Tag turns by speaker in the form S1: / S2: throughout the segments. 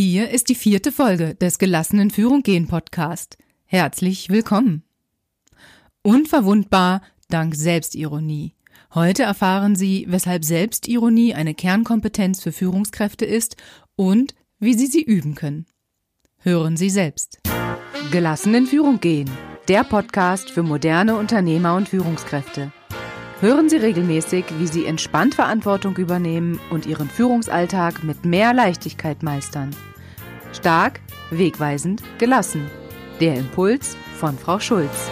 S1: Hier ist die vierte Folge des Gelassenen Führung gehen Podcast. Herzlich willkommen. Unverwundbar dank Selbstironie. Heute erfahren Sie, weshalb Selbstironie eine Kernkompetenz für Führungskräfte ist und wie Sie sie üben können. Hören Sie selbst. Gelassen in Führung gehen. Der Podcast für moderne Unternehmer und Führungskräfte. Hören Sie regelmäßig, wie Sie entspannt Verantwortung übernehmen und Ihren Führungsalltag mit mehr Leichtigkeit meistern. Stark, wegweisend, gelassen. Der Impuls von Frau Schulz.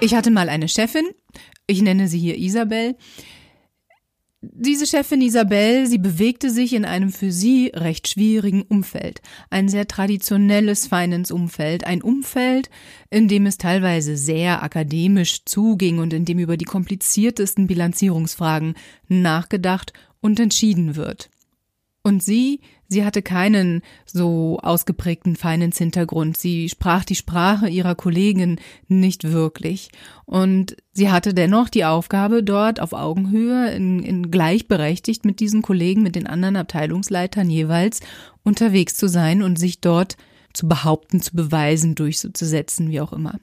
S1: Ich hatte mal eine Chefin, ich nenne sie hier Isabel, diese Chefin Isabel, sie bewegte sich in einem für sie recht schwierigen Umfeld. Ein sehr traditionelles Finance-Umfeld. Ein Umfeld, in dem es teilweise sehr akademisch zuging und in dem über die kompliziertesten Bilanzierungsfragen nachgedacht und entschieden wird. Und sie, sie hatte keinen so ausgeprägten Finance-Hintergrund. Sie sprach die Sprache ihrer Kollegen nicht wirklich. Und sie hatte dennoch die Aufgabe, dort auf Augenhöhe, in, in gleichberechtigt mit diesen Kollegen, mit den anderen Abteilungsleitern jeweils unterwegs zu sein und sich dort zu behaupten, zu beweisen, durchzusetzen, wie auch immer.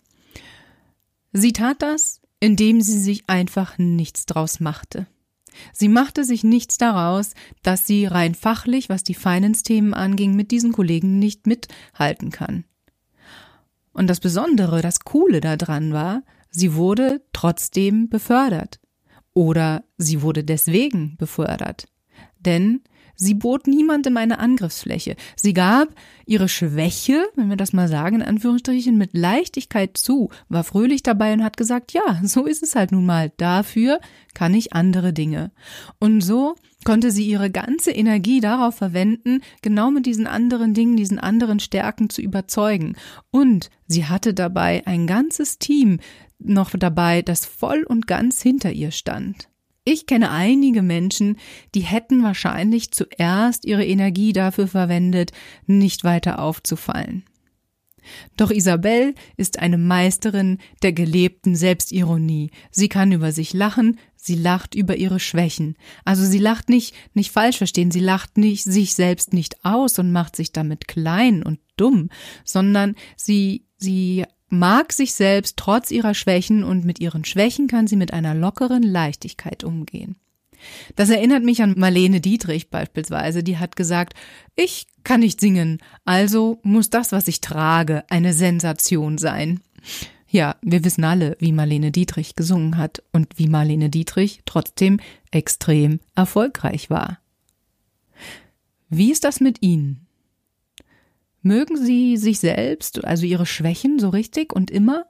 S1: Sie tat das, indem sie sich einfach nichts draus machte. Sie machte sich nichts daraus, dass sie rein fachlich, was die Finance-Themen anging, mit diesen Kollegen nicht mithalten kann. Und das Besondere, das Coole daran war, sie wurde trotzdem befördert. Oder sie wurde deswegen befördert. Denn Sie bot niemandem eine Angriffsfläche. Sie gab ihre Schwäche, wenn wir das mal sagen, in Anführungsstrichen, mit Leichtigkeit zu, war fröhlich dabei und hat gesagt, ja, so ist es halt nun mal. Dafür kann ich andere Dinge. Und so konnte sie ihre ganze Energie darauf verwenden, genau mit diesen anderen Dingen, diesen anderen Stärken zu überzeugen. Und sie hatte dabei ein ganzes Team noch dabei, das voll und ganz hinter ihr stand. Ich kenne einige Menschen, die hätten wahrscheinlich zuerst ihre Energie dafür verwendet, nicht weiter aufzufallen. Doch Isabel ist eine Meisterin der gelebten Selbstironie. Sie kann über sich lachen, sie lacht über ihre Schwächen. Also sie lacht nicht, nicht falsch verstehen, sie lacht nicht sich selbst nicht aus und macht sich damit klein und dumm, sondern sie, sie mag sich selbst trotz ihrer Schwächen und mit ihren Schwächen kann sie mit einer lockeren Leichtigkeit umgehen. Das erinnert mich an Marlene Dietrich beispielsweise, die hat gesagt, ich kann nicht singen, also muss das, was ich trage, eine Sensation sein. Ja, wir wissen alle, wie Marlene Dietrich gesungen hat und wie Marlene Dietrich trotzdem extrem erfolgreich war. Wie ist das mit Ihnen? Mögen Sie sich selbst, also Ihre Schwächen so richtig und immer?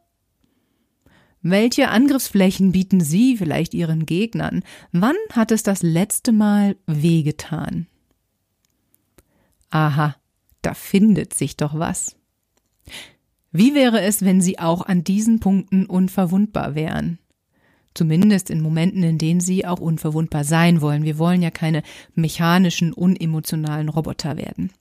S1: Welche Angriffsflächen bieten Sie vielleicht Ihren Gegnern? Wann hat es das letzte Mal wehgetan? Aha, da findet sich doch was. Wie wäre es, wenn Sie auch an diesen Punkten unverwundbar wären? Zumindest in Momenten, in denen Sie auch unverwundbar sein wollen. Wir wollen ja keine mechanischen, unemotionalen Roboter werden.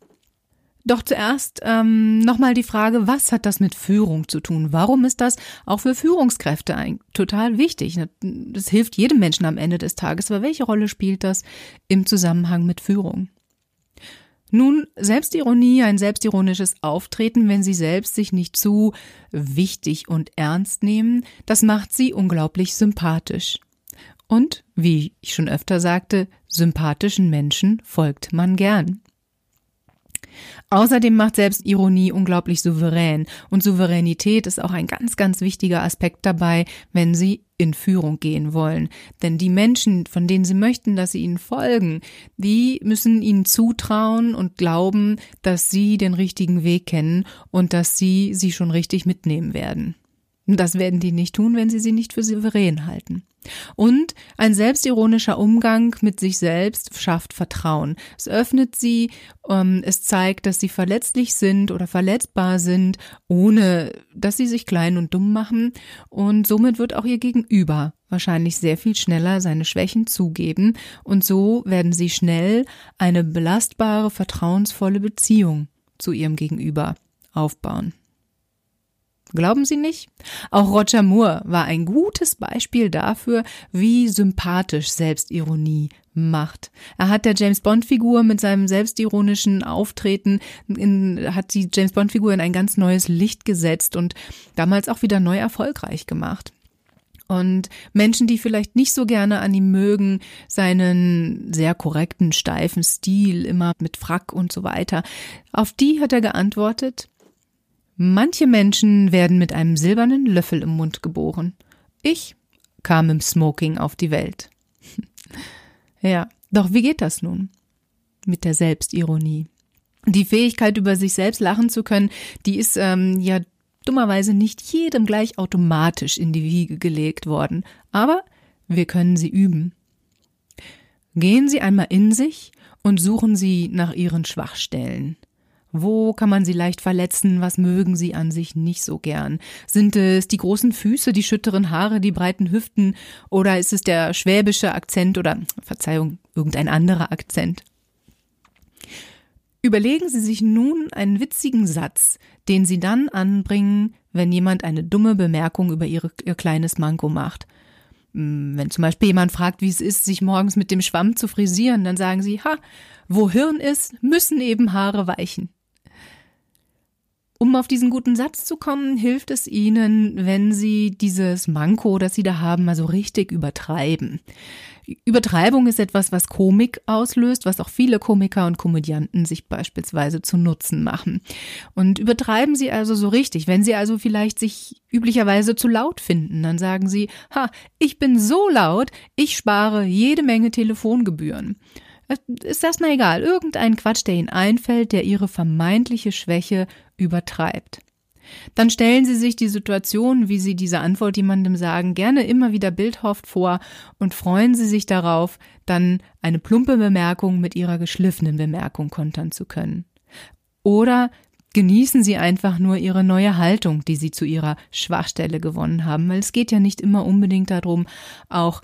S1: Doch zuerst ähm, nochmal die Frage, was hat das mit Führung zu tun? Warum ist das auch für Führungskräfte total wichtig? Das hilft jedem Menschen am Ende des Tages, aber welche Rolle spielt das im Zusammenhang mit Führung? Nun, Selbstironie, ein selbstironisches Auftreten, wenn sie selbst sich nicht zu wichtig und ernst nehmen, das macht sie unglaublich sympathisch. Und, wie ich schon öfter sagte, sympathischen Menschen folgt man gern. Außerdem macht Selbstironie unglaublich souverän und Souveränität ist auch ein ganz, ganz wichtiger Aspekt dabei, wenn Sie in Führung gehen wollen. Denn die Menschen, von denen Sie möchten, dass Sie ihnen folgen, die müssen Ihnen zutrauen und glauben, dass Sie den richtigen Weg kennen und dass Sie sie schon richtig mitnehmen werden. Das werden die nicht tun, wenn sie sie nicht für souverän halten. Und ein selbstironischer Umgang mit sich selbst schafft Vertrauen. Es öffnet sie, ähm, es zeigt, dass sie verletzlich sind oder verletzbar sind, ohne dass sie sich klein und dumm machen. Und somit wird auch ihr Gegenüber wahrscheinlich sehr viel schneller seine Schwächen zugeben. Und so werden sie schnell eine belastbare, vertrauensvolle Beziehung zu ihrem Gegenüber aufbauen. Glauben Sie nicht? Auch Roger Moore war ein gutes Beispiel dafür, wie sympathisch Selbstironie Macht. Er hat der James Bond Figur mit seinem selbstironischen Auftreten in, hat die James Bond Figur in ein ganz neues Licht gesetzt und damals auch wieder neu erfolgreich gemacht. Und Menschen, die vielleicht nicht so gerne an ihm mögen, seinen sehr korrekten, steifen Stil, immer mit Frack und so weiter, auf die hat er geantwortet, manche Menschen werden mit einem silbernen Löffel im Mund geboren. Ich kam im Smoking auf die Welt. Ja, doch wie geht das nun? Mit der Selbstironie. Die Fähigkeit, über sich selbst lachen zu können, die ist ähm, ja dummerweise nicht jedem gleich automatisch in die Wiege gelegt worden. Aber wir können sie üben. Gehen Sie einmal in sich und suchen Sie nach Ihren Schwachstellen. Wo kann man sie leicht verletzen? Was mögen sie an sich nicht so gern? Sind es die großen Füße, die schütteren Haare, die breiten Hüften? Oder ist es der schwäbische Akzent oder, Verzeihung, irgendein anderer Akzent? Überlegen Sie sich nun einen witzigen Satz, den Sie dann anbringen, wenn jemand eine dumme Bemerkung über ihre, Ihr kleines Manko macht. Hm, wenn zum Beispiel jemand fragt, wie es ist, sich morgens mit dem Schwamm zu frisieren, dann sagen Sie, ha, wo Hirn ist, müssen eben Haare weichen. Um auf diesen guten Satz zu kommen, hilft es Ihnen, wenn Sie dieses Manko, das Sie da haben, mal so richtig übertreiben. Übertreibung ist etwas, was Komik auslöst, was auch viele Komiker und Komödianten sich beispielsweise zu Nutzen machen. Und übertreiben Sie also so richtig. Wenn Sie also vielleicht sich üblicherweise zu laut finden, dann sagen Sie, ha, ich bin so laut, ich spare jede Menge Telefongebühren. Ist das mal egal, irgendein Quatsch, der Ihnen einfällt, der Ihre vermeintliche Schwäche übertreibt. Dann stellen Sie sich die Situation, wie Sie diese Antwort jemandem sagen, gerne immer wieder bildhaft vor und freuen Sie sich darauf, dann eine plumpe Bemerkung mit Ihrer geschliffenen Bemerkung kontern zu können. Oder genießen Sie einfach nur Ihre neue Haltung, die Sie zu Ihrer Schwachstelle gewonnen haben, weil es geht ja nicht immer unbedingt darum, auch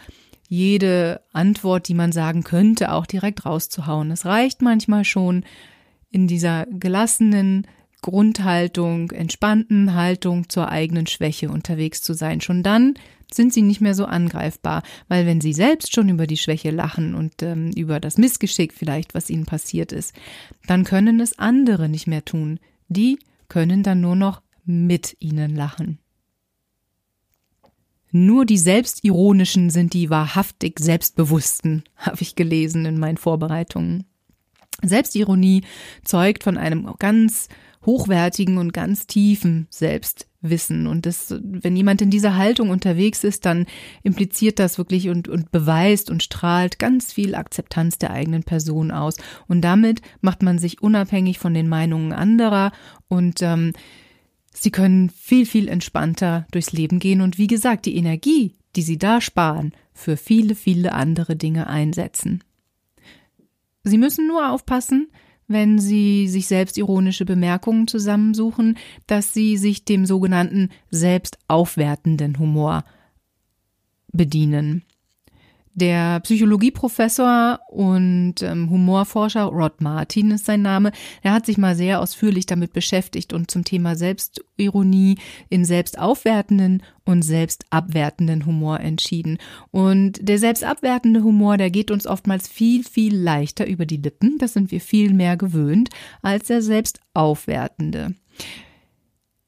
S1: jede Antwort, die man sagen könnte, auch direkt rauszuhauen. Es reicht manchmal schon, in dieser gelassenen, Grundhaltung, entspannten Haltung zur eigenen Schwäche unterwegs zu sein. Schon dann sind sie nicht mehr so angreifbar, weil wenn sie selbst schon über die Schwäche lachen und ähm, über das Missgeschick vielleicht, was ihnen passiert ist, dann können es andere nicht mehr tun. Die können dann nur noch mit ihnen lachen. Nur die Selbstironischen sind die wahrhaftig Selbstbewussten, habe ich gelesen in meinen Vorbereitungen. Selbstironie zeugt von einem ganz hochwertigen und ganz tiefen Selbstwissen. Und das, wenn jemand in dieser Haltung unterwegs ist, dann impliziert das wirklich und, und beweist und strahlt ganz viel Akzeptanz der eigenen Person aus. Und damit macht man sich unabhängig von den Meinungen anderer und ähm, sie können viel, viel entspannter durchs Leben gehen. Und wie gesagt, die Energie, die sie da sparen, für viele, viele andere Dinge einsetzen. Sie müssen nur aufpassen, wenn Sie sich selbstironische Bemerkungen zusammensuchen, dass Sie sich dem sogenannten selbstaufwertenden Humor bedienen. Der Psychologieprofessor und ähm, Humorforscher Rod Martin ist sein Name. Er hat sich mal sehr ausführlich damit beschäftigt und zum Thema Selbstironie in selbstaufwertenden und selbstabwertenden Humor entschieden. Und der selbstabwertende Humor, der geht uns oftmals viel, viel leichter über die Lippen. Das sind wir viel mehr gewöhnt als der selbstaufwertende.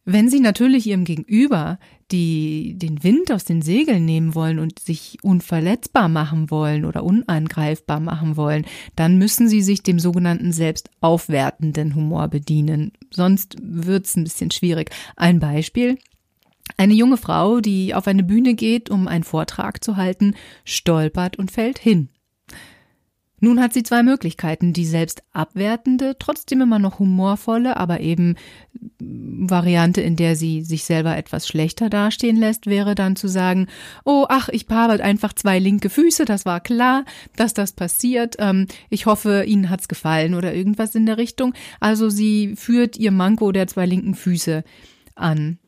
S1: Wenn Sie natürlich Ihrem Gegenüber die den Wind aus den Segeln nehmen wollen und sich unverletzbar machen wollen oder unangreifbar machen wollen, dann müssen Sie sich dem sogenannten selbstaufwertenden Humor bedienen. Sonst wird's ein bisschen schwierig. Ein Beispiel. Eine junge Frau, die auf eine Bühne geht, um einen Vortrag zu halten, stolpert und fällt hin. Nun hat sie zwei Möglichkeiten. Die selbst abwertende, trotzdem immer noch humorvolle, aber eben Variante, in der sie sich selber etwas schlechter dastehen lässt, wäre dann zu sagen, oh, ach, ich habe einfach zwei linke Füße, das war klar, dass das passiert. Ähm, ich hoffe, Ihnen hat's gefallen oder irgendwas in der Richtung. Also sie führt ihr Manko der zwei linken Füße an.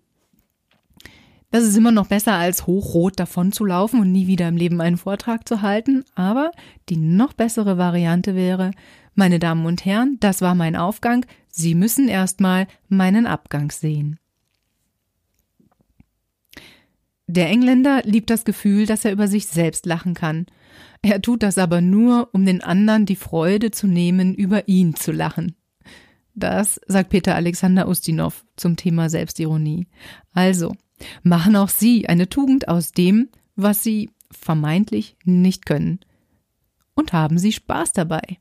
S1: Das ist immer noch besser, als hochrot davon zu laufen und nie wieder im Leben einen Vortrag zu halten. Aber die noch bessere Variante wäre, meine Damen und Herren, das war mein Aufgang. Sie müssen erstmal meinen Abgang sehen. Der Engländer liebt das Gefühl, dass er über sich selbst lachen kann. Er tut das aber nur, um den anderen die Freude zu nehmen, über ihn zu lachen. Das sagt Peter Alexander Ustinov zum Thema Selbstironie. Also, machen auch Sie eine Tugend aus dem, was Sie vermeintlich nicht können. Und haben Sie Spaß dabei.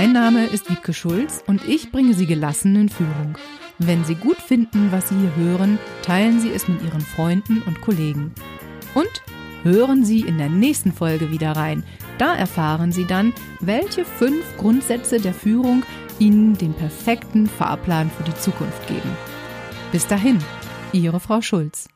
S1: Mein Name ist Wiebke Schulz und ich bringe Sie gelassen in Führung. Wenn Sie gut finden, was Sie hier hören, teilen Sie es mit Ihren Freunden und Kollegen. Und hören Sie in der nächsten Folge wieder rein. Da erfahren Sie dann, welche fünf Grundsätze der Führung Ihnen den perfekten Fahrplan für die Zukunft geben. Bis dahin, Ihre Frau Schulz.